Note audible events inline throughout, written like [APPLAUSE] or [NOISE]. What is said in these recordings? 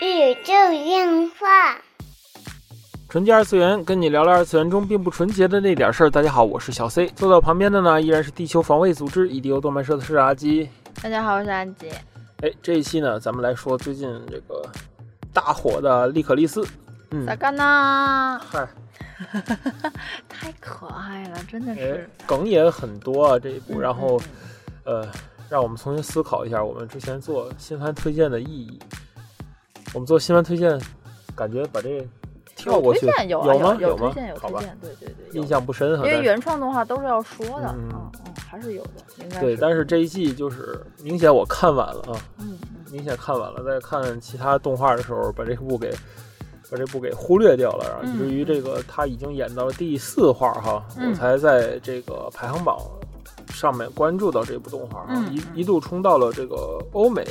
宇宙电话。纯洁二次元，跟你聊聊二次元中并不纯洁的那点事儿。大家好，我是小 C，坐到旁边的呢依然是地球防卫组织 EDO 动漫社的是阿基。大家好，我是安吉。哎，这一期呢，咱们来说最近这个大火的利可利斯。嗯，咋干呢？嗨，[LAUGHS] 太可爱了，真的哎是。，梗也很多啊这一部，然后呃，让我们重新思考一下我们之前做新番推荐的意义。我们做新番推荐，感觉把这跳过去推荐有啊吗？有吗推荐？有推荐，对对对，印象不深哈。因为原创动画都是要说的，嗯嗯嗯，还是有的，应该对，但是这一季就是明显我看晚了啊，嗯嗯明显看晚了，在看其他动画的时候，把这部给把这部给忽略掉了，然后以至于这个他已经演到了第四话哈，嗯我才在这个排行榜上面关注到这部动画哈，嗯一一度冲到了这个欧美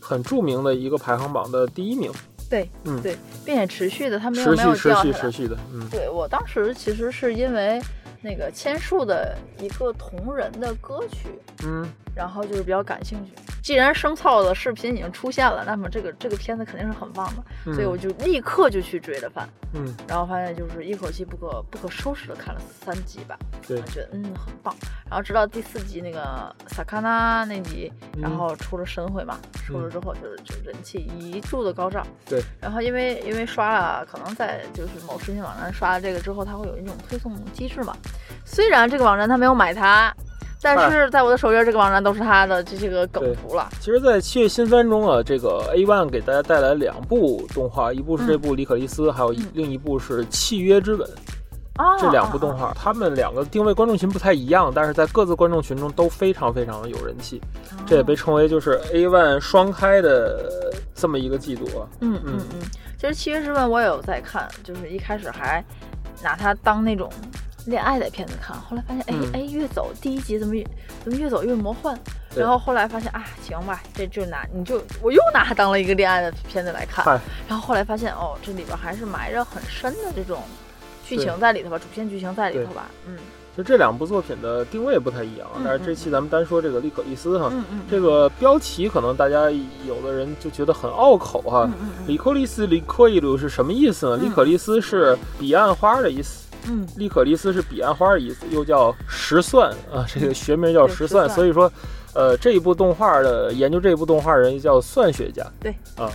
很著名的一个排行榜的第一名，对嗯。对，并且持续的，它没有持没有续持掉下来。续持续的，嗯。对我当时其实是因为那个千树的一个同人的歌曲，嗯，然后就是比较感兴趣。既然生草的视频已经出现了，那么这个这个片子肯定是很棒的，嗯所以我就立刻就去追了番。嗯然后发现就是一口气不可不可收拾的看了三集吧，对我觉得嗯很棒。然后直到第四集那个萨卡纳那集，嗯然后出了神回嘛，出了之后就是就人气一柱的高涨。对。然后因为因为刷了，可能在就是某视频网站刷了这个之后，它会有一种推送机制嘛。虽然这个网站它没有买它。但是在我的首页，这个网站都是它的这些个梗图了。其实，在七月新番中啊，这个 A One 给大家带来两部动画，一部是这部《里可利斯》，还有另一部是《契约之吻》。啊，这两部动画，他们两个定位观众群不太一样，但是在各自观众群中都非常非常的有人气，这也被称为就是 A One 双开的这么一个季度啊。嗯嗯嗯，其实《七月之吻》我也有在看，就是一开始还拿它当那种恋爱的片子看，后来发现，哎、嗯。哎，越走第一集怎么越怎么越走越魔幻，然后后来发现啊，行吧，这就拿你就我又拿它当了一个恋爱的片子来看。嗨，然后后来发现哦，这里边还是埋着很深的这种剧情在里头吧，主线剧情在里头吧，嗯。就这两部作品的定位不太一样但是这期咱们单说这个利可利斯哈，嗯嗯，这个标题可能大家有的人就觉得很拗口哈嗯。嗯嗯。里克利斯、里克伊鲁是什么意思呢？嗯。里可利斯是彼岸花的意思，嗯。利可利斯是彼岸花的意思，又叫石蒜啊，这个学名叫石蒜，所以说，呃，这一部动画的研究这一部动画人叫蒜学家，对。啊。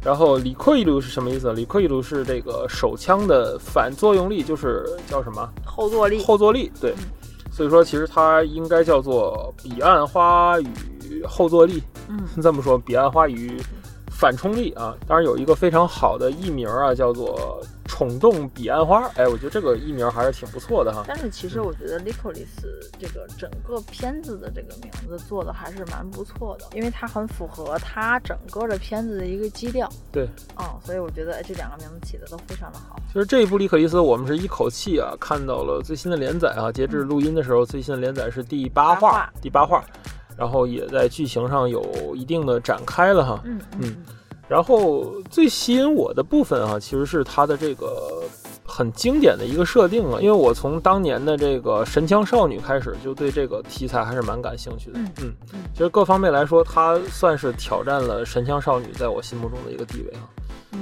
然后里克伊鲁是什么意思？里克伊鲁是这个手枪的反作用力，就是叫什么？后坐力，后坐力，对。嗯。所以说，其实它应该叫做彼岸花与后坐力，嗯。这么说，彼岸花与反冲力啊。当然有一个非常好的艺名啊，叫做宠动彼岸花。哎，我觉得这个艺名还是挺不错的哈。但是其实我觉得《Licorice 这个整个片子的这个名字做的还是蛮不错的，因为它很符合它整个的片子的一个基调。对，嗯，所以我觉得哎这两个名字起的都非常的好。其实这一部《利克利斯》，我们是一口气啊看到了最新的连载啊。截至录音的时候，最新的连载是第八话八话，第八话，然后也在剧情上有一定的展开了哈。嗯嗯然后最吸引我的部分啊，其实是它的这个很经典的一个设定啊，因为我从当年的这个《神枪少女》开始，就对这个题材还是蛮感兴趣的。嗯嗯嗯其实各方面来说，它算是挑战了《神枪少女》在我心目中的一个地位啊。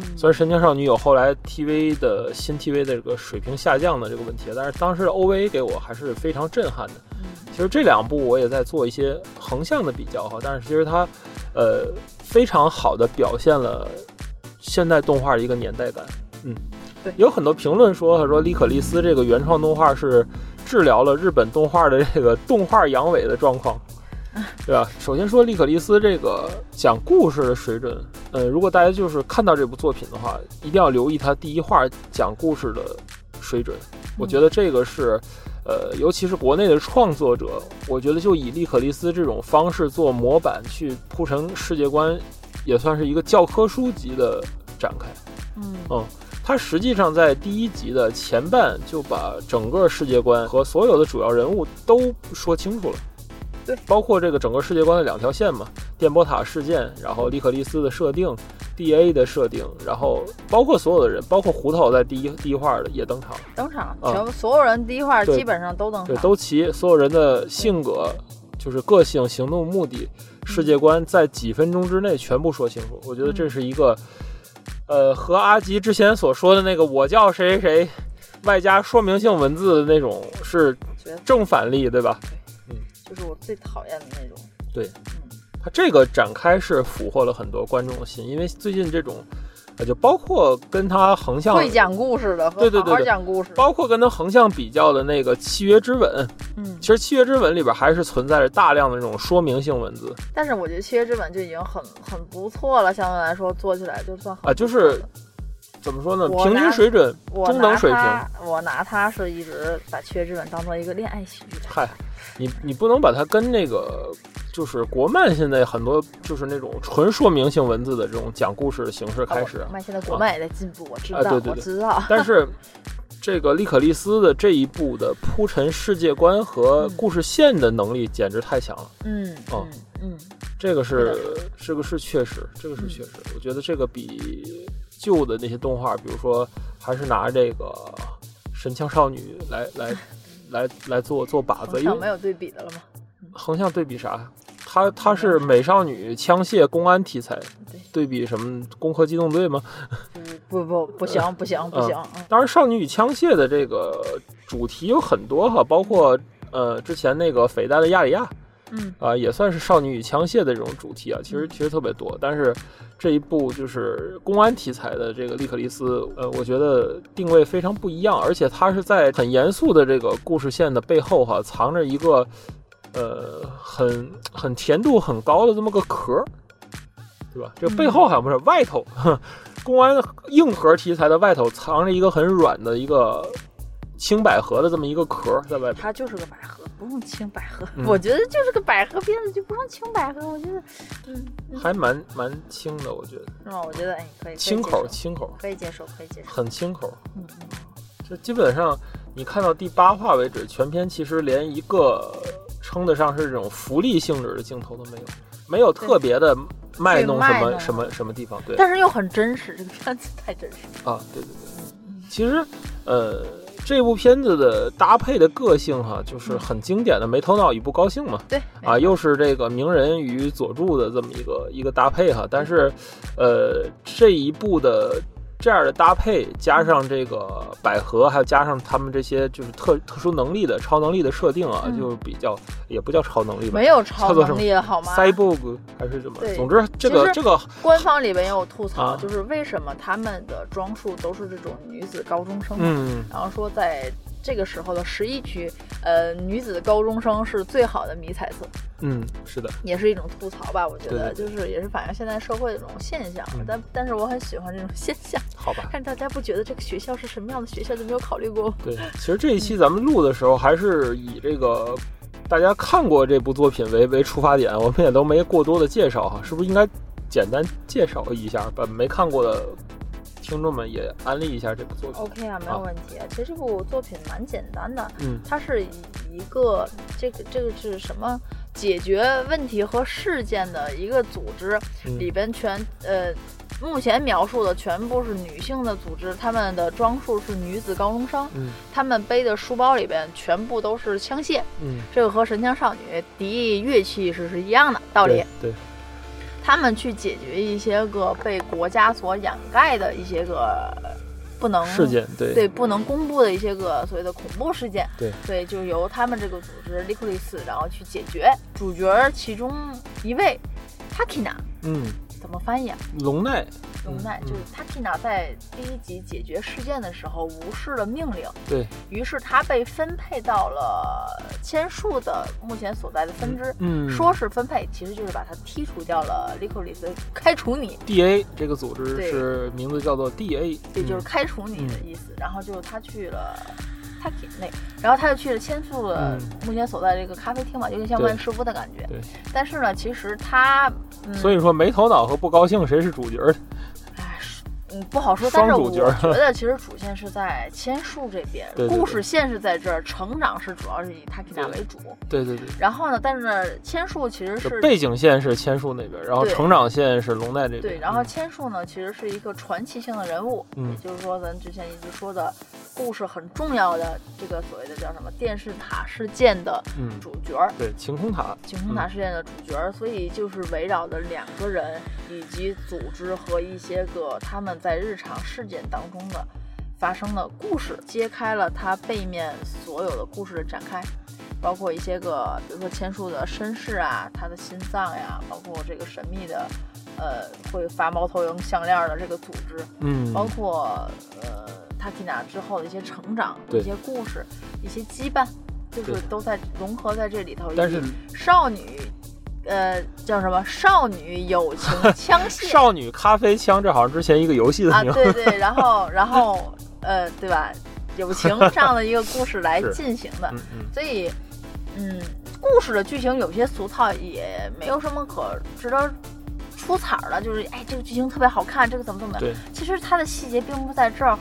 嗯虽然《神枪少女》有后来 TV 的新 TV 的这个水平下降的这个问题，但是当时的 OVA 给我还是非常震撼的。嗯其实这两部我也在做一些横向的比较哈，但是其实它，呃，非常好的表现了现代动画的一个年代感。嗯，对有很多评论说，他说李可利斯这个原创动画是治疗了日本动画的这个动画阳痿的状况，[LAUGHS] 对吧？首先说利可利斯这个讲故事的水准，呃，如果大家就是看到这部作品的话，一定要留意他第一话讲故事的水准。我觉得这个是，呃，尤其是国内的创作者，我觉得就以利可利斯这种方式做模板去铺成世界观，也算是一个教科书级的展开。嗯他实际上在第一集的前半就把整个世界观和所有的主要人物都说清楚了。对，包括这个整个世界观的两条线嘛，电波塔事件，然后利克利斯的设定，D.A 的设定，然后包括所有的人，包括胡桃在第一第一话的也登场，登场，啊全部所有人第一话基本上都登对，场，都齐，所有人的性格，就是个性、行动目的，世界观在几分钟之内全部说清楚。我觉得这是一个，呃，和阿吉之前所说的那个“我叫谁谁谁”，外加说明性文字的那种是正反例，对吧？嗯，就是我最讨厌的那种。对，嗯，他这个展开是俘获了很多观众的心，因为最近这种。啊，就包括跟他横向会讲故事的，对对对，讲故事，包括跟他横向比较的那个《契约之吻》，嗯，其实《契约之吻》里边还是存在着大量的这种说明性文字。但是我觉得《契约之吻》就已经很很不错了，相对来说做起来就算啊，就是怎么说呢，平均水准，中等水平。我拿它是一直把《七月之吻》当做一个恋爱喜剧。嗨，你你不能把它跟那个。就是国漫现在很多就是那种纯说明性文字的这种讲故事的形式开始。国漫现在国漫也在进步，我知道，对对对，我知道。但是 [LAUGHS] 这个利可利斯的这一部的铺陈世界观和故事线的能力简直太强了。嗯嗯嗯，这个是这个是确实，这个是确实。我觉得这个比旧的那些动画，比如说还是拿这个神枪少女来 [LAUGHS] 来来来做做靶子，因为没有对比的了吗？横向对比啥？它它是美少女枪械公安题材，对比什么攻壳机动队吗？[LAUGHS] 不不不行不行不行！当然，少女与枪械的这个主题有很多哈，包括呃之前那个匪带的亚里亚，嗯啊也算是少女与枪械的这种主题啊，其实其实特别多。但是这一部就是公安题材的这个利克利斯，呃，我觉得定位非常不一样，而且它是在很严肃的这个故事线的背后哈，藏着一个。呃，很很甜度很高的这么个壳，对吧？这个背后好像不是外头，公安硬核题材的外头藏着一个很软的一个青百合的这么一个壳在外。它就是个百合，不用清百合。我觉得就是个百合片子，就不用清百合。我觉得，嗯，还蛮蛮轻的，我觉得。是吗？我觉得哎，可以。轻口，轻口，可以接受，可以接受。很轻口。嗯嗯。就基本上，你看到第八话为止，全片其实连一个。称得上是这种福利性质的镜头都没有，没有特别的卖弄什么什么什么地方，对。但是又很真实，这个片子太真实啊！对对对，其实呃，这部片子的搭配的个性哈，就是很经典的没头脑与不高兴嘛。对啊，又是这个鸣人与佐助的这么一个一个搭配哈，但是呃，这一部的。这样的搭配，加上这个百合，还有加上他们这些就是特特殊能力的超能力的设定啊，就比较也不叫超能力吧，没有超能力好吗？Cyborg 还是怎么？总之这个这个官方里边也有吐槽，就是为什么他们的装束都是这种女子高中生？嗯，然后说在。这个时候的十一区，呃，女子高中生是最好的迷彩色。嗯，是的，也是一种吐槽吧，我觉得，就是也是反映现在社会的这种现象。但但是我很喜欢这种现象。[LAUGHS] 好吧，看大家不觉得这个学校是什么样的学校，就没有考虑过。对，其实这一期咱们录的时候，还是以这个大家看过这部作品为为出发点，我们也都没过多的介绍哈，是不是应该简单介绍一下，把没看过的。听众们也安利一下这部作品。OK 啊，没有问题。其实这部作品蛮简单的，嗯，它是一个这个这个是什么解决问题和事件的一个组织，里边全呃目前描述的全部是女性的组织，她们的装束是女子高中生，嗯，她们背的书包里边全部都是枪械，嗯，这个和神枪少女敌乐器是是一样的道理，对。他们去解决一些个被国家所掩盖的一些个不能事件，对对，不能公布的一些个所谓的恐怖事件，对对，就由他们这个组织 l i q u i s，然后去解决。主角其中一位，Takina，嗯。怎么翻译啊？龙奈，龙奈就是他 k i n a 在第一集解决事件的时候无视了命令，对于是他被分配到了千树的目前所在的分支。嗯，说是分配，其实就是把他剔除掉了。l i q u i d 开除你。D.A 这个组织是名字叫做 D.A，也，就是开除你的意思。然后就他去了。那，然后他就去了千树的目前所在这个咖啡厅嘛，有点像万师傅的感觉。对，但是呢，其实他，嗯所以说没头脑和不高兴谁是主角？哎，嗯，不好说。但是我觉得其实主线是在千树这边，故事线是在这儿，成长是主要是以塔吉娜为主。对对对。然后呢，但是呢，千树其实是背景线是千树那边，然后成长线是龙奈这边。对，然后千树呢，其实是一个传奇性的人物，嗯，也就是说咱之前一直说的。故事很重要的这个所谓的叫什么电视塔事件的嗯，主角儿，对，晴空塔，晴空塔事件的主角儿，所以就是围绕着两个人以及组织和一些个他们在日常事件当中的发生的故事，揭开了它背面所有的故事的展开。包括一些个，比如说千树的身世啊，他的心脏呀，包括这个神秘的，呃，会发猫头鹰项链的这个组织，嗯，包括呃塔缇娜之后的一些成长、一些故事、一些羁绊，就是都在融合在这里头。但是少女，呃，叫什么？少女友情枪械少女咖啡枪，这好像之前一个游戏的啊，名字。对对，然后 [LAUGHS] 然后呃，对吧？友情这样的一个故事来进行的，嗯嗯，所以，嗯，故事的剧情有些俗套，也没有什么可值得出彩儿的。就是，哎，这个剧情特别好看，这个怎么怎么样。对，其实他的细节并不在这儿，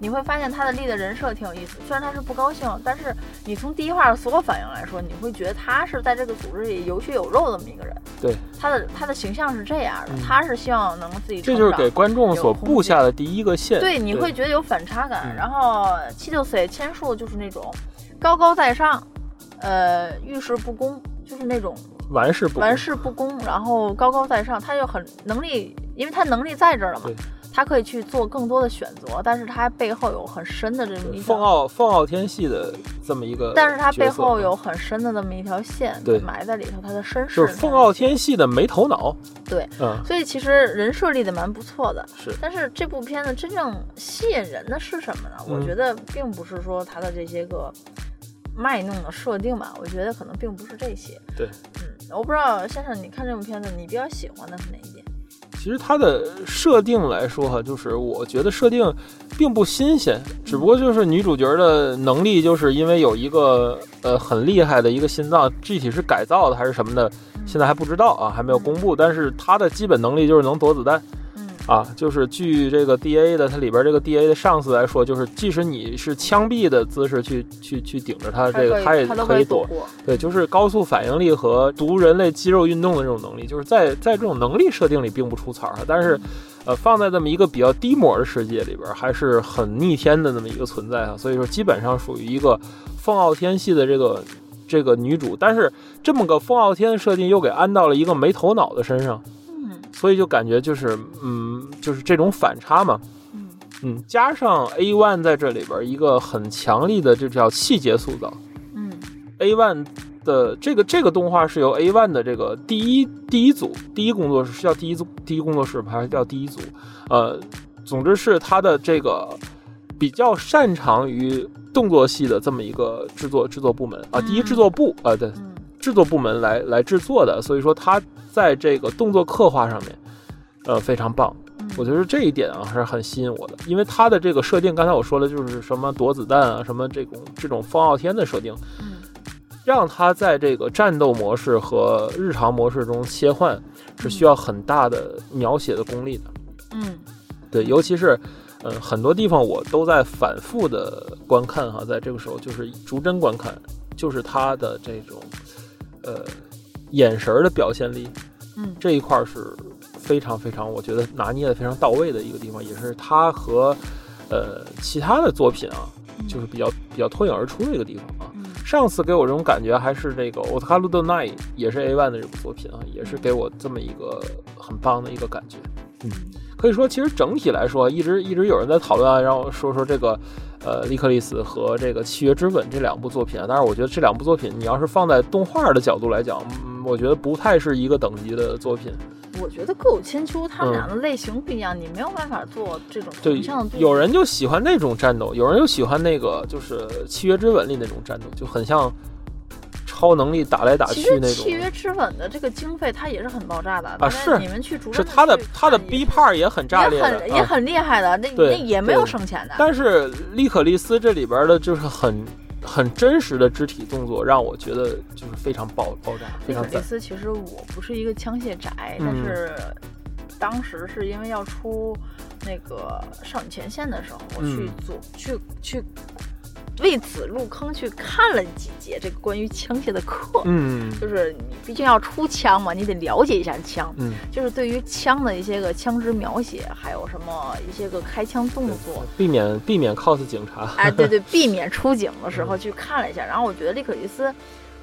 你会发现他的立的人设挺有意思。虽然他是不高兴，但是你从第一话的所有反应来说，你会觉得他是在这个组织里有血有肉的这么一个人。对，他的他的形象是这样的，嗯他是希望能自己这就是给观众所布下的第一个线。对，你会觉得有反差感。嗯然后七六岁千树就是那种高高在上，呃，遇事不恭，就是那种玩世不恭玩世不恭，然后高高在上，他又很能力，因为他能力在这儿了嘛，他可以去做更多的选择，但是他背后有很深的这么一条。凤傲凤傲天系的这么一个，但是他背后有很深的这么一条线对埋在里头，他的身世就是凤傲天系的没头脑。对，嗯，所以其实人设立的蛮不错的。是但是这部片子真正吸引人的是什么呢？我嗯觉得并不是说他的这些个卖弄的设定吧，我觉得可能并不是这些。对，嗯，我不知道先生，你看这部片子，你比较喜欢的是哪一点？其实它的设定来说哈，就是我觉得设定并不新鲜，只不过就是女主角的能力，就是因为有一个呃很厉害的一个心脏，具体是改造的还是什么的，现在还不知道啊，还没有公布。但是她的基本能力就是能躲子弹嗯啊，就是据这个 D A 的它里边这个 D A 的上司来说，就是即使你是枪毙的姿势去去去顶着它，这个它也可以躲。对，就是高速反应力和读人类肌肉运动的这种能力，就是在在这种能力设定里并不出彩儿，但是，呃，放在这么一个比较低模的世界里边儿，还是很逆天的那么一个存在啊。所以说，基本上属于一个凤傲天系的这个这个女主，但是这么个凤傲天的设定又给安到了一个没头脑的身上，嗯所以就感觉就是嗯，就是这种反差嘛。嗯嗯，加上 A One 在这里边一个很强力的，这叫细节塑造。嗯 A One 的这个这个动画是由 A One 的这个第一第一组第一工作室是叫第一组第一工作室吗还是叫第一组？呃，总之是他的这个比较擅长于动作戏的这么一个制作制作部门啊，第一制作部啊、呃，对，嗯制作部门来来制作的，所以说他在这个动作刻画上面，呃，非常棒。嗯，我觉得这一点啊还是很吸引我的，因为它的这个设定，刚才我说的就是什么躲子弹啊，什么这种这种方傲天的设定，嗯让它在这个战斗模式和日常模式中切换，是需要很大的描写的功力的。嗯对，尤其是，呃，很多地方我都在反复的观看哈，在这个时候就是逐帧观看，就是他的这种，呃，眼神儿的表现力嗯这一块儿是非常非常，我觉得拿捏的非常到位的一个地方，也是他和呃其他的作品啊，就是比较比较脱颖而出的一个地方啊。嗯上次给我这种感觉还是这个《o t a k a r u d o n i 也是 A One 的这部作品啊，也是给我这么一个很棒的一个感觉。嗯，可以说，其实整体来说，一直一直有人在讨论啊，让我说说这个，呃，利克利斯和这个《契约之吻》这两部作品啊。但是我觉得这两部作品，你要是放在动画的角度来讲，嗯，我觉得不太是一个等级的作品。我觉得各有千秋他们俩的类型不一样，你没有办法做这种对。有人就喜欢那种战斗，有人又喜欢那个就是《契约之吻》里那种战斗，就很像超能力打来打《去那种。契约之吻》的这个经费它也是很爆炸的啊是你们去逐帧是他的去他的看 B 也 part 也很炸裂也很也很厉害的，那那也没有省钱的。但是利可利斯这里边的就是很很真实的肢体动作，让我觉得就是非常爆爆炸，非利可利常赞。斯其实我不是一个枪械宅，嗯但是当时是因为要出那个少女前线的时候，我去嗯组、去去为此入坑去看了几节这个关于枪械的课。嗯，就是你毕竟要出枪嘛，你得了解一下枪。嗯，就是对于枪的一些个枪支描写，还有什么一些个开枪动作，避免避免 cos 警察。哎，对 [LAUGHS] 对，避免出警的时候去看了一下。然后我觉得利可利斯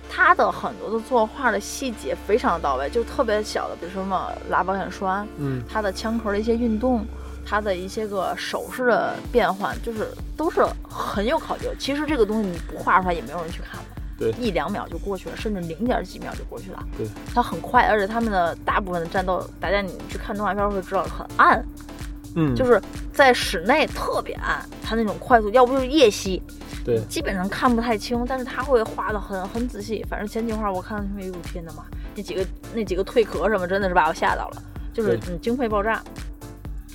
他的很多的作画的细节非常的到位，就特别小的，比如说什么拉保险栓，嗯，他的枪壳的一些运动。它的一些个手势的变换，就是都是很有考究。其实这个东西你不画出来，也没有人去看的。对，一两秒就过去了，甚至零点几秒就过去了。对，它很快，而且他们的大部分的战斗，大家你去看动画片会知道很暗。嗯，就是在室内特别暗，它那种快速，要不就是夜袭。对，基本上看不太清，但是他会画的很很仔细。反正前几画我看，哎呦天呐妈，那几个那几个退壳什么，真的是把我吓到了。就是嗯，经费爆炸。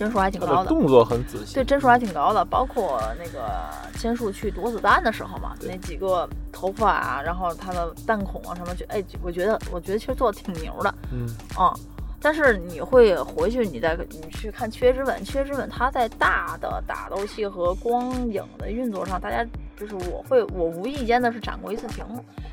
帧数还挺高的，动作很仔细。对，帧数还挺高的，包括那个千树去躲子弹的时候嘛，那几个头发啊，然后他的弹孔啊什么，就哎，我觉得，我觉得其实做的挺牛的。嗯嗯，但是你会回去，你再你去看《契约之吻》，《契约之吻》它在大的打斗戏和光影的运作上，大家就是我会，我无意间的是展过一次屏，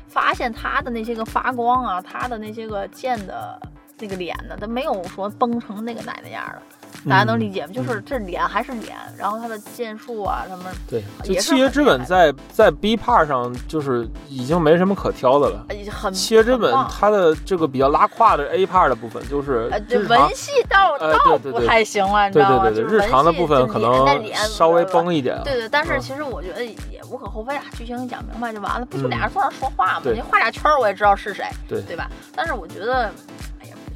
发现他的那些个发光啊，他的那些个剑的那个脸呢，他没有说崩成那个奶奶样的。大家能理解吗？就是这脸还是脸，然后他的剑术啊，什么对，就契约之吻在在 B part 上就是已经没什么可挑的了。很契约之吻它的这个比较拉胯的 A part 的部分，就是文戏倒倒不太行了，你知道吗？对对对，日常的部分可能稍微崩一点。对对，但是其实我觉得也无可厚非啊，剧情讲明白就完了，不就俩人坐那说话吗？你画俩圈我也知道是谁，对对吧？但是我觉得。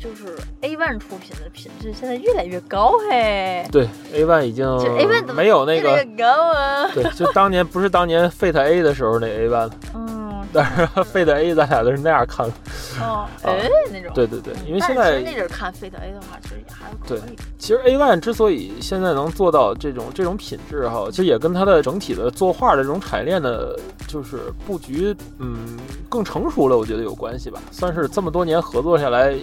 就是 A one 出品的品质现在越来越高嘿。对，A one 已经 A one 没有那个高啊。对，就当年不是当年 Fate A 的时候那 A one 了。嗯。[LAUGHS] 但是 Fate A 咱俩都是那样看的。哦，哎，那种。对对对，因为现在那阵看 Fate A 的话，其实也还可以。对，其实 A one 之所以现在能做到这种这种品质哈，其实也跟它的整体的作画的这种产业链的，就是布局，嗯，更成熟了，我觉得有关系吧。算是这么多年合作下来。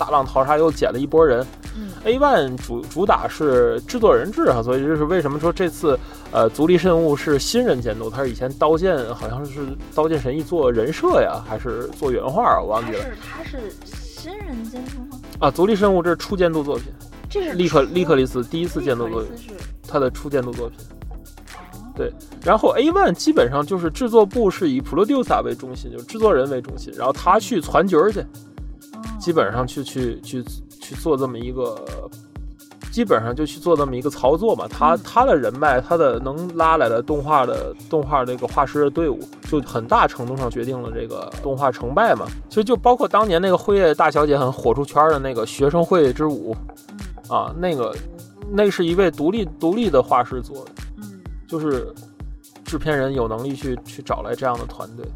大浪淘沙又捡了一波人。嗯，A One 主主打是制作人制啊，所以这是为什么说这次呃足利慎吾是新人监督，他是以前刀剑好像是刀剑神域做人设呀，还是做原画我忘记了。他是他是新人监督吗？啊，足利慎吾这是初监督作品，这是利克利克利斯第一次监督作品，他的初监督作品。对，然后 A One 基本上就是制作部是以 producer 为中心，就是制作人为中心，然后他去攒角儿去。基本上去去去去做这么一个，基本上就去做这么一个操作嘛。他他的人脉，他的能拉来的动画的动画这个画师的队伍，就很大程度上决定了这个动画成败嘛。其实就包括当年那个辉夜大小姐很火出圈的那个学生会之舞，啊，那个那是一位独立独立的画师做的，嗯，就是制片人有能力去去找来这样的团队，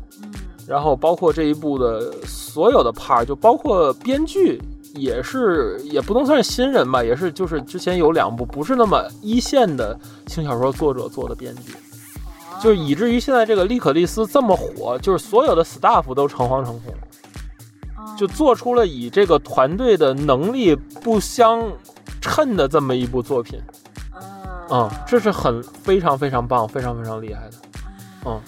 然后包括这一部的所有的 part，就包括编剧也是，也不能算是新人吧，也是就是之前有两部不是那么一线的轻小说作者做的编剧，就是以至于现在这个利可利斯这么火，就是所有的 staff 都诚惶诚恐，就做出了以这个团队的能力不相称的这么一部作品，嗯，这是很非常非常棒，非常非常厉害的，嗯。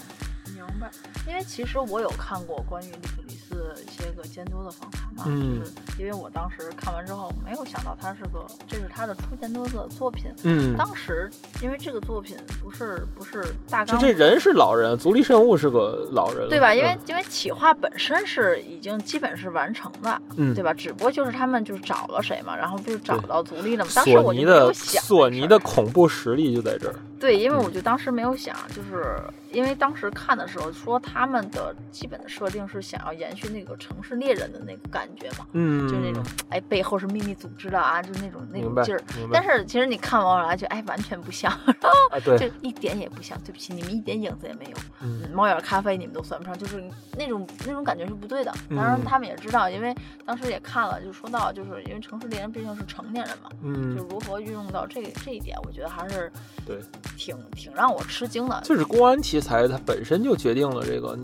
因为其实我有看过关于利克里斯一些个监督的访谈嘛，就是因为我当时看完之后没有想到他是个这是他的初监督的作品。嗯，当时因为这个作品不是不是大就这人是老人，足利慎吾是个老人，对吧？因为因为企划本身是已经基本是完成的，嗯，对吧？只不过就是他们就是找了谁嘛，然后不就找到足利了嘛？索尼的索尼的恐怖实力就在这儿。对，因为我就当时没有想，就是因为当时看的时候说他们的基本的设定是想要延续那个城市猎人的那个感觉嘛，嗯，就是那种哎背后是秘密组织的啊，就那种那种劲儿。但是其实你看完来就哎完全不像，啊对，就一点也不像。对不起，你们一点影子也没有。嗯，猫眼咖啡你们都算不上，就是那种那种感觉是不对的。当然他们也知道，因为当时也看了，就说到就是因为城市猎人毕竟是成年人嘛，嗯，就如何运用到这这一点，我觉得还是对。挺挺让我吃惊的，就是公安题材，它本身就决定了这个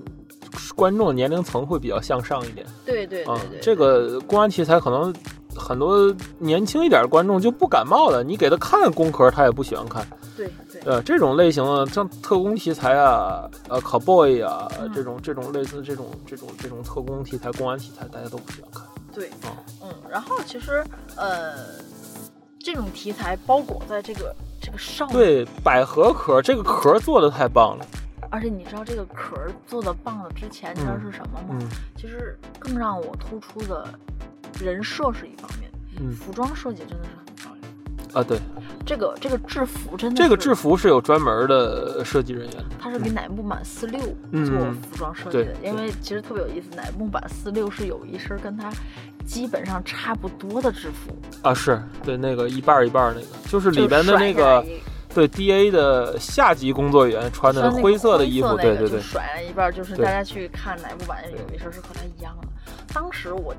观众年龄层会比较向上一点。对对对对，这个公安题材可能很多年轻一点的观众就不感冒的，你给他看工壳，他也不喜欢看。对对，呃，这种类型的像特工题材啊，呃，cowboy 啊，嗯这种这种类似这种这种这种特工题材、公安题材，大家都不喜欢看。对，啊嗯，然后其实呃，这种题材包裹在这个这个上面，对，百合壳这个壳做的太棒了。而且你知道这个壳做的棒的之前，你知道是什么吗？嗯其实更让我突出的人设是一方面，嗯服装设计真的是。啊，对，这个这个制服真的这个制服是有专门的设计人员他。是给乃木坂四六嗯。做服装设计的，对。因为其实特别有意思，乃木坂四六是有一身跟他基本上差不多的制服，啊，是对那个一半一半那个，就是里边的那个对 D A 的下级工作人员穿的灰色的衣服，对对对，甩了一半，就是大家去看乃木坂有一身是和他一样的。当时我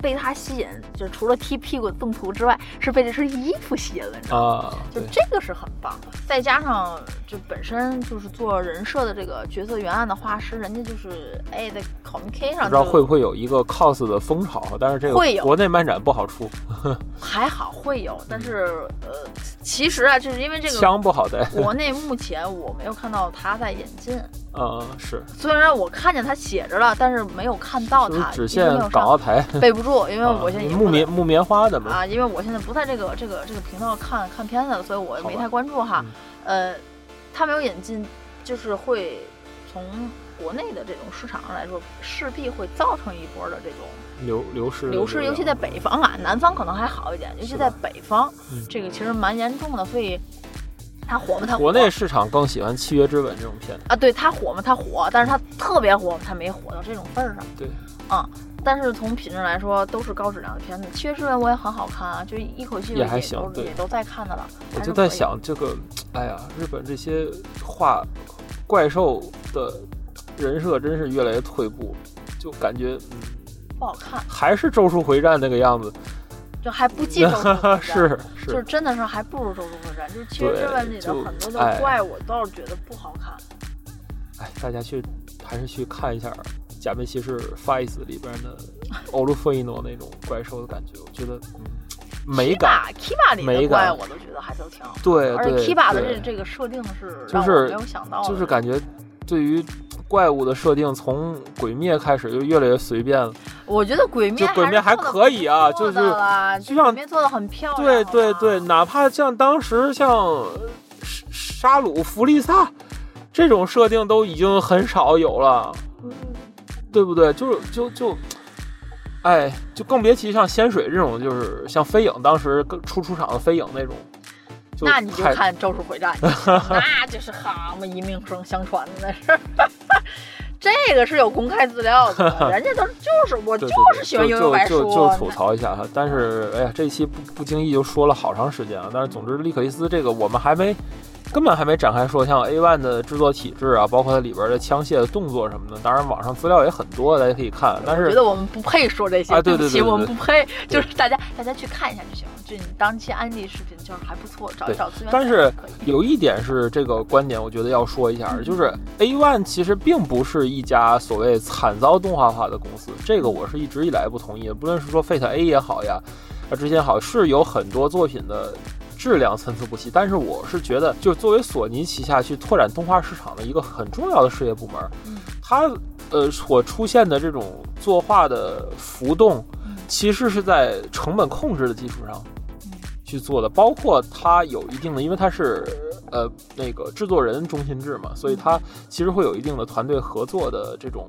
被他吸引，就除了踢屁股动图之外，是被这身衣服吸引了，你知道吗？就这个是很棒的，再加上就本身就是做人设的这个角色原案的画师，人家就是哎在 Comic K 上就不知道会不会有一个 cos 的风潮，但是这个会有国内漫展不好出，[LAUGHS] 还好会有，但是呃，其实啊，就是因为这个枪不好带。国内目前我没有看到他在引进，嗯，是，虽然我看见他写着了，但是没有看到他，就是只限港澳台。[LAUGHS] 备不住，因为啊我现在也木棉木棉花的嘛，啊，因为我现在不在这个这个这个频道看看片子了，所以我没太关注哈。嗯。呃，他没有引进，就是会从国内的这种市场上来说，势必会造成一波的这种流流失流失，尤其在北方啊，南方可能还好一点，尤其在北方，嗯。这个其实蛮严重的，所以它火吗？它火国内市场更喜欢《契约之吻》这种片子。啊，对它火吗？它火，但是它特别火，它没火到这种份儿上。对，嗯、但是从品质来说，都是高质量的片子。《契约之吻》我也很好看啊，就一口气也还行也都在看的了。我就在想这个，哎呀，日本这些画怪兽的人设真是越来越退步，就感觉嗯，不好看，还是《咒术回战》那个样子。就还不记咒术回战是，就是是真的是还不如《咒术回战》，就是《契约之吻》里的很多哎的怪，我倒是觉得不好看。哎，大家去还是去看一下《假面骑士 Five》里边的 [LAUGHS] 欧鲁费诺那种怪兽的感觉，我觉得嗯，美感。Kiba 里美的怪我都觉得还都挺好，对而且 Kiba 的这这个设定是就是让我没有想到的，就是感觉对于怪物的设定，从鬼灭开始就越来越随便了。我觉得鬼灭就鬼灭还可以啊做就是就像鬼灭做的很漂亮，对对对，哪怕像当时像沙沙鲁、弗利萨这种设定都已经很少有了，嗯对不对？就是就就，哎，就更别提像仙水这种，就是像飞影当时跟初出场的飞影那种，就那你就看《咒术回战》，[LAUGHS] 那就是蛤蟆，一命生相传的那是。[LAUGHS] 这个是有公开资料的，人家都 [LAUGHS] 就是我就是喜欢悠悠白书，就就吐槽一下哈。但是哎呀，这一期不不经意就说了好长时间了。但是总之，利可利斯这个我们还没根本还没展开说，像 A One 的制作体制啊，包括它里边的枪械的动作什么的，当然网上资料也很多，大家可以看。但是我觉得我们不配说这些，啊对不起，我们不配，就是大家大家去看一下就行了。就你当期安利视频就是还不错，找一找资源。但是有一点是这个观点，我觉得要说一下，就是 A One 其实并不是一家所谓惨遭动画化的公司，这个我是一直以来不同意的。不论是说 Fate A 也好呀，啊之前好是有很多作品的质量参差不齐，但是我是觉得，就作为索尼旗下去拓展动画市场的一个很重要的事业部门，嗯它呃所出现的这种作画的浮动嗯，其实是在成本控制的基础上。去做的，包括它有一定的，因为它是呃那个制作人中心制嘛，所以它其实会有一定的团队合作的这种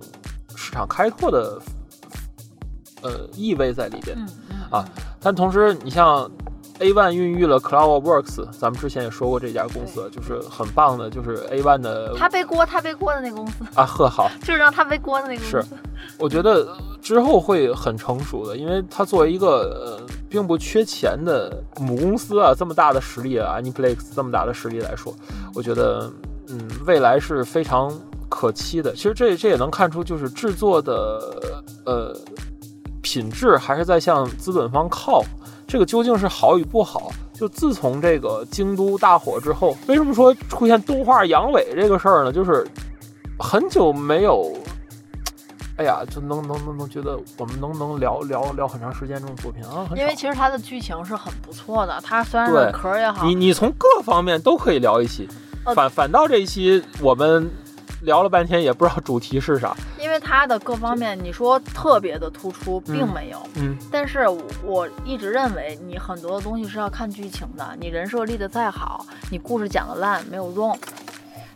市场开拓的呃意味在里边。啊但同时，你像 A One 孕育了 CloudWorks，咱们之前也说过这家公司就是很棒的，就是 A One 的他背锅，他背锅的那个公司，啊呵好，[LAUGHS] 就是让他背锅的那个公是司。我觉得之后会很成熟的，因为他作为一个呃并不缺钱的母公司啊，这么大的实力啊，Aniplex 这么大的实力来说，我觉得嗯未来是非常可期的。其实这这也能看出，就是制作的呃品质还是在向资本方靠。这个究竟是好与不好？就自从这个京都大火之后，为什么说出现动画阳痿这个事儿呢？就是很久没有哎呀，就能能能能觉得我们能能聊聊聊很长时间这种作品啊，因为其实它的剧情是很不错的，它虽然对是壳也好，你你从各方面都可以聊一期，呃反反倒这一期我们聊了半天也不知道主题是啥，因为它的各方面，你说特别的突出，并没有。嗯，但是我我一直认为，你很多的东西是要看剧情的。你人设立的再好，你故事讲的烂没有用。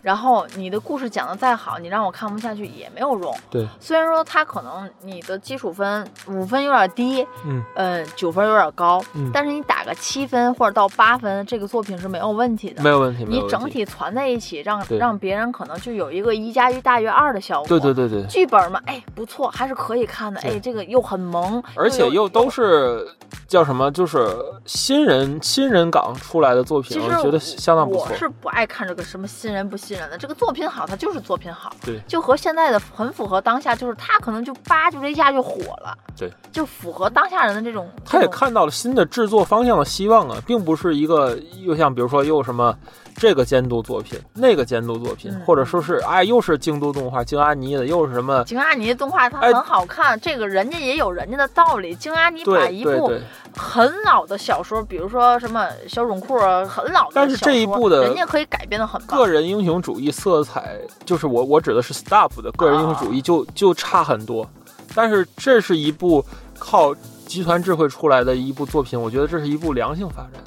然后你的故事讲的再好，你让我看不下去也没有用。对，虽然说他可能你的基础分五分有点低，嗯呃，九分有点高，嗯但是你打个七分或者到八分，这个作品是没有问题的。没有问题，你整体攒在一起，让让别人可能就有一个一加一大于二的效果。对对对对，剧本嘛，哎，不错，还是可以看的。哎，这个又很萌，而且又都是叫什么，就是新人新人岗出来的作品，我觉得相当不错我。是不爱看这个什么新人不新人的，这个作品好，它就是作品好。对就和现在的很符合当下，就是他可能就叭就这一下就火了。对，就符合当下人的这种。他也看到了新的制作方向的希望啊，并不是一个又像比如说又什么这个监督作品，那个监督作品，嗯或者说是哎又是京都动画京阿尼的，又是什么京阿尼的动画它哎很好看，这个人家也有人家的道理。京阿尼把一部对对，很老的小说，比如说什么小冢库啊，很老的但是这一部的人家可以改编的很棒。个人英雄主义色彩，就是我我指的是 staff 的个人英雄主义就就差很多，但是这是一部靠集团智慧出来的一部作品，我觉得这是一部良性发展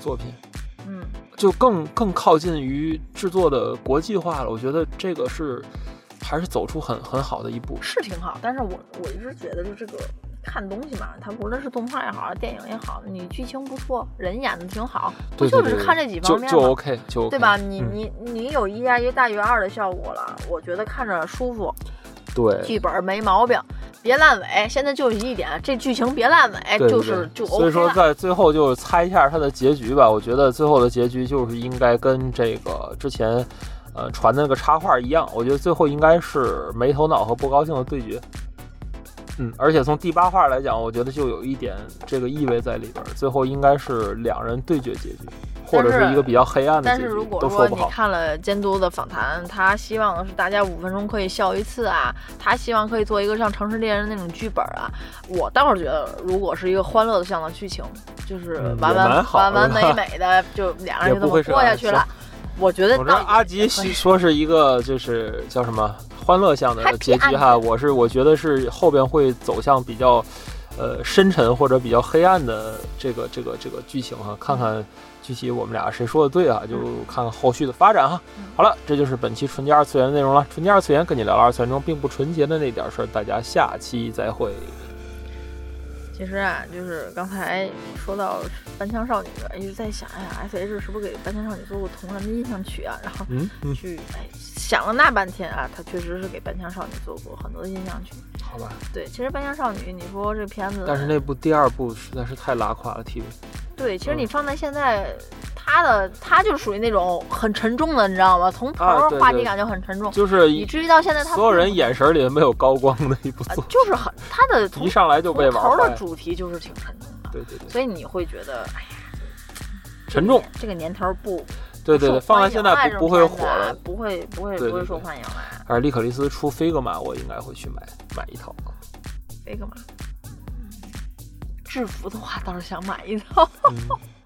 作品。嗯，就更更靠近于制作的国际化了。我觉得这个是还是走出很很好的一步。是挺好，但是我我一直觉得就这个看东西嘛，它无论是动画也好，电影也好，你剧情不错，人演的挺好，不就是看这几方就就？OK 就 OK，对吧？你嗯你你有一加一大于二的效果了，我觉得看着舒服，对剧本没毛病，别烂尾。现在就是一点，这剧情别烂尾，对对就是就所 OK 所以说。在最后就猜一下它的结局吧。我觉得最后的结局就是应该跟这个之前呃传的那个插画一样，我觉得最后应该是没头脑和不高兴的对决。嗯，而且从第八话来讲，我觉得就有一点这个意味在里边，最后应该是两人对决结局，或者是是一个比较黑暗的但是，如果说。你看了监督的访谈，他希望的是大家五分钟可以笑一次啊，他希望可以做一个像《城市猎人》那种剧本啊。我倒是觉得，如果是一个欢乐的这样的剧情，就是嗯完完完完美美的，就两人就这么过下去了。我觉得我知道倒阿吉说是一个就是叫什么欢乐向的结局哈，我是我觉得是后边会走向比较呃深沉或者比较黑暗的这个这个这个剧情哈，看看具体我们俩谁说的对啊，就看看后续的发展哈嗯。好了，这就是本期纯洁二次元的内容了。纯洁二次元跟你聊了二次元中并不纯洁的那点事儿，大家下期再会。其实啊，就是刚才说到半枪少女，一直在想，哎呀，S H 是不是给半枪少女做过同人的印象曲啊？然后嗯嗯，去哎想了那半天啊，他确实是给半枪少女做过很多的印象曲。好吧。对，其实半枪少女，你说这片子，但是那部第二部实在是太拉垮了，TV。对，其实嗯你放在现在，他的他就属于那种很沉重的，你知道吗？从头话题感就很沉重，就是以至于到现在他所有人眼神里没有高光的一部呃作，就是很他的 [LAUGHS] 从一上来就被玩坏。头的主题就是挺沉重的，对对对，所以你会觉得，哎呀，沉重。这个年头不对对对，放在现在啊不不会火了。不会不会不会受欢迎了。而利可利斯出飞格玛，我应该会去买买一套。这个嘛，制服的话倒是想买一套。嗯，[LAUGHS]